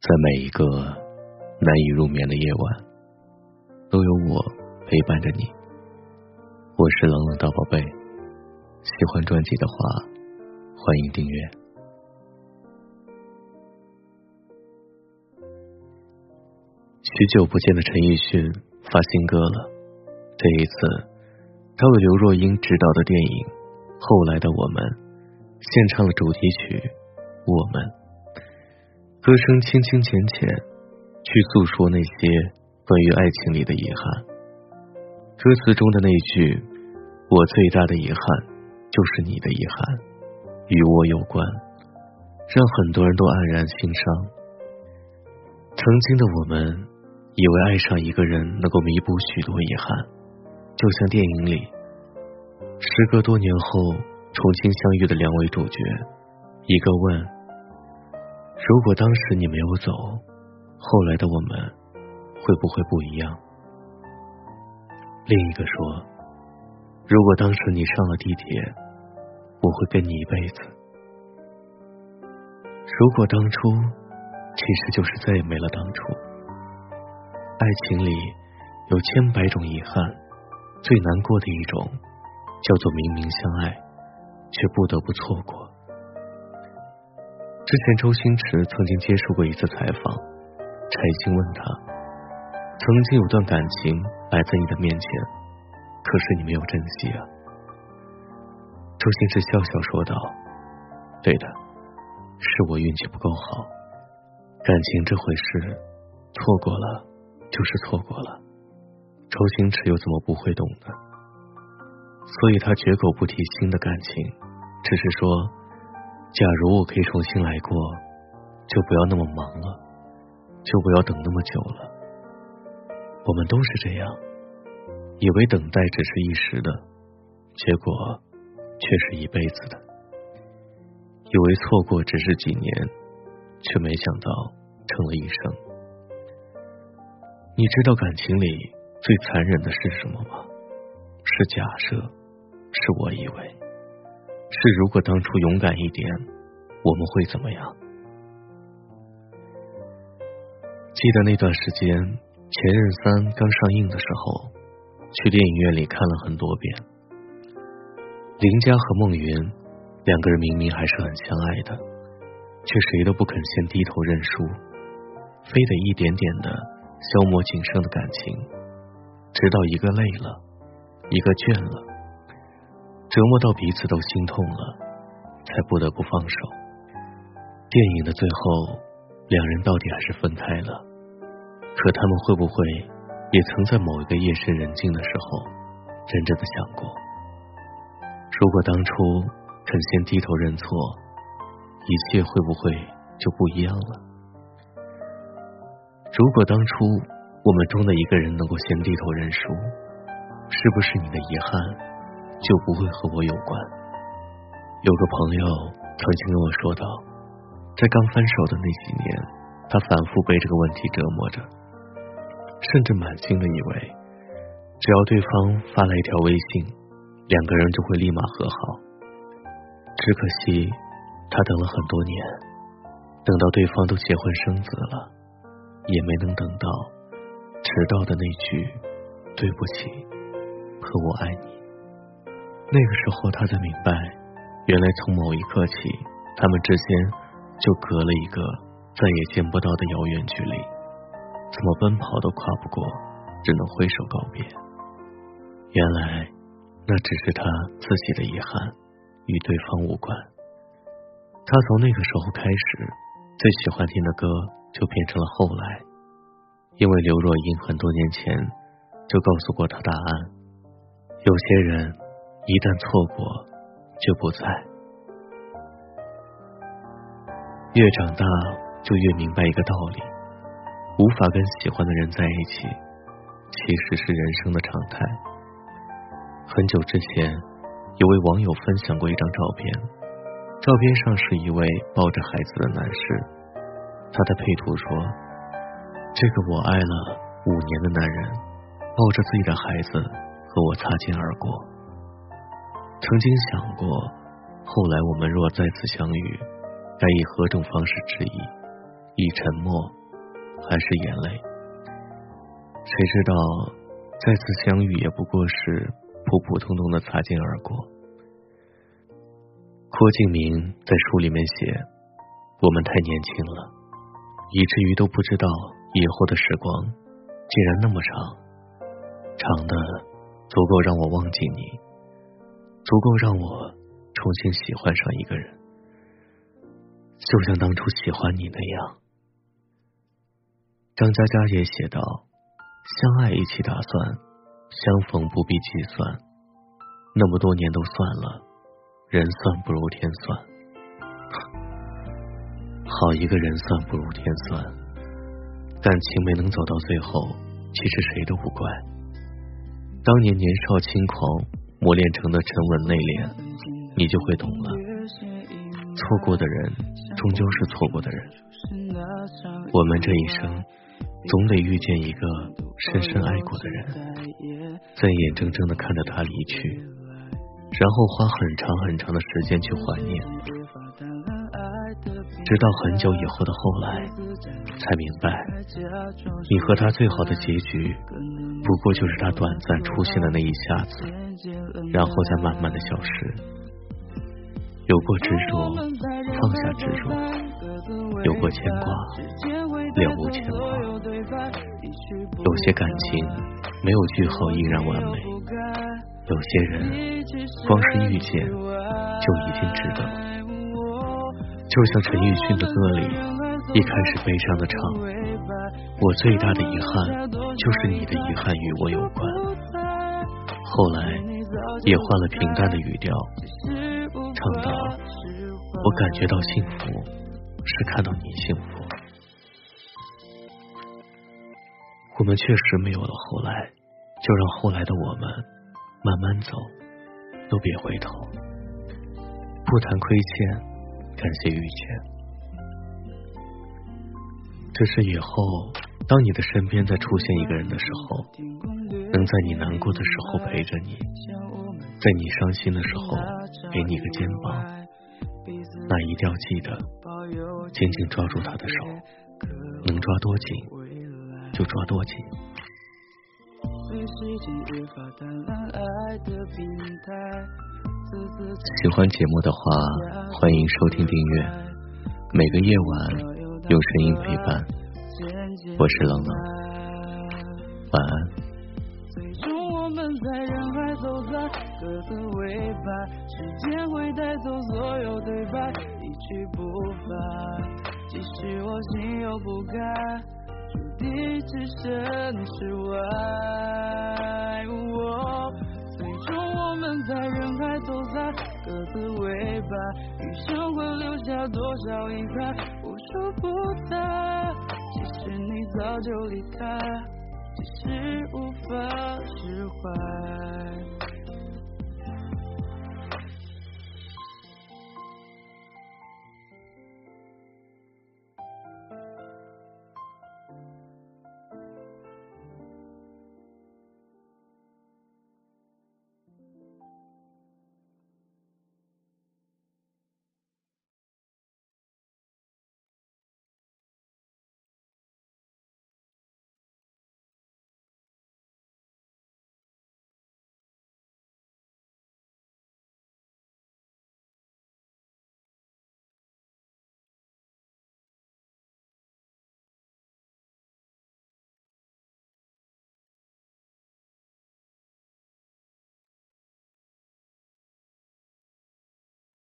在每一个难以入眠的夜晚，都有我陪伴着你。我是冷冷大宝贝，喜欢专辑的话，欢迎订阅。许久不见的陈奕迅发新歌了，这一次他为刘若英执导的电影《后来的我们》献唱了主题曲《我们》。歌声轻轻浅浅，去诉说那些关于爱情里的遗憾。歌词中的那句“我最大的遗憾就是你的遗憾，与我有关”，让很多人都黯然心伤。曾经的我们以为爱上一个人能够弥补许多遗憾，就像电影里，时隔多年后重新相遇的两位主角，一个问。如果当时你没有走，后来的我们会不会不一样？另一个说，如果当时你上了地铁，我会跟你一辈子。如果当初，其实就是再也没了当初。爱情里有千百种遗憾，最难过的一种叫做明明相爱，却不得不错过。之前，周星驰曾经接受过一次采访，柴静问他：“曾经有段感情摆在你的面前，可是你没有珍惜啊？”周星驰笑笑说道：“对的，是我运气不够好。感情这回事，错过了就是错过了。周星驰又怎么不会懂呢？所以他绝口不提新的感情，只是说。”假如我可以重新来过，就不要那么忙了，就不要等那么久了。我们都是这样，以为等待只是一时的，结果却是一辈子的；以为错过只是几年，却没想到成了一生。你知道感情里最残忍的是什么吗？是假设，是我以为。是，如果当初勇敢一点，我们会怎么样？记得那段时间，《前任三》刚上映的时候，去电影院里看了很多遍。林佳和孟云两个人明明还是很相爱的，却谁都不肯先低头认输，非得一点点的消磨仅剩的感情，直到一个累了，一个倦了。折磨到彼此都心痛了，才不得不放手。电影的最后，两人到底还是分开了。可他们会不会也曾在某一个夜深人静的时候，真正的想过，如果当初肯先低头认错，一切会不会就不一样了？如果当初我们中的一个人能够先低头认输，是不是你的遗憾？就不会和我有关。有个朋友曾经跟我说道，在刚分手的那几年，他反复被这个问题折磨着，甚至满心的以为，只要对方发来一条微信，两个人就会立马和好。只可惜，他等了很多年，等到对方都结婚生子了，也没能等到迟到的那句“对不起”和我爱你。那个时候，他才明白，原来从某一刻起，他们之间就隔了一个再也见不到的遥远距离，怎么奔跑都跨不过，只能挥手告别。原来，那只是他自己的遗憾，与对方无关。他从那个时候开始，最喜欢听的歌就变成了《后来》，因为刘若英很多年前就告诉过他答案：有些人。一旦错过，就不在。越长大，就越明白一个道理：无法跟喜欢的人在一起，其实是人生的常态。很久之前，有位网友分享过一张照片，照片上是一位抱着孩子的男士，他的配图说：“这个我爱了五年的男人，抱着自己的孩子和我擦肩而过。”曾经想过，后来我们若再次相遇，该以何种方式致意？以沉默还是眼泪？谁知道再次相遇也不过是普普通通的擦肩而过。郭敬明在书里面写：“我们太年轻了，以至于都不知道以后的时光竟然那么长，长的足够让我忘记你，足够让我重新喜欢上一个人。”就像当初喜欢你那样，张嘉佳也写道：“相爱一起打算，相逢不必计算。那么多年都算了，人算不如天算。好一个人算不如天算，感情没能走到最后，其实谁都不怪。当年年少轻狂，磨练成的沉稳内敛，你就会懂了。错过的人。”终究是错过的人，我们这一生总得遇见一个深深爱过的人，在眼睁睁的看着他离去，然后花很长很长的时间去怀念，直到很久以后的后来，才明白，你和他最好的结局，不过就是他短暂出现的那一下子，然后再慢慢的消失。有过执着，放下执着；有过牵挂，了无牵挂。有些感情没有句号依然完美，有些人光是遇见就已经值得。就像陈奕迅的歌里一开始悲伤的唱：“我最大的遗憾就是你的遗憾与我有关。”后来也换了平淡的语调。唱到，我感觉到幸福，是看到你幸福。我们确实没有了后来，就让后来的我们慢慢走，都别回头。不谈亏欠，感谢遇见。这是以后，当你的身边再出现一个人的时候，能在你难过的时候陪着你。在你伤心的时候，给你个肩膀，那一定要记得紧紧抓住他的手，能抓多紧就抓多紧。喜欢节目的话，欢迎收听订阅。每个夜晚用声音陪伴，我是冷冷，晚安。各自为伴，时间会带走所有对白，一去不返。即使我心有不甘，注定只剩失望。最终我们在人海走散，各自为伴，余生会留下多少遗憾，无处不在。即使你早就离开，只是无法释怀。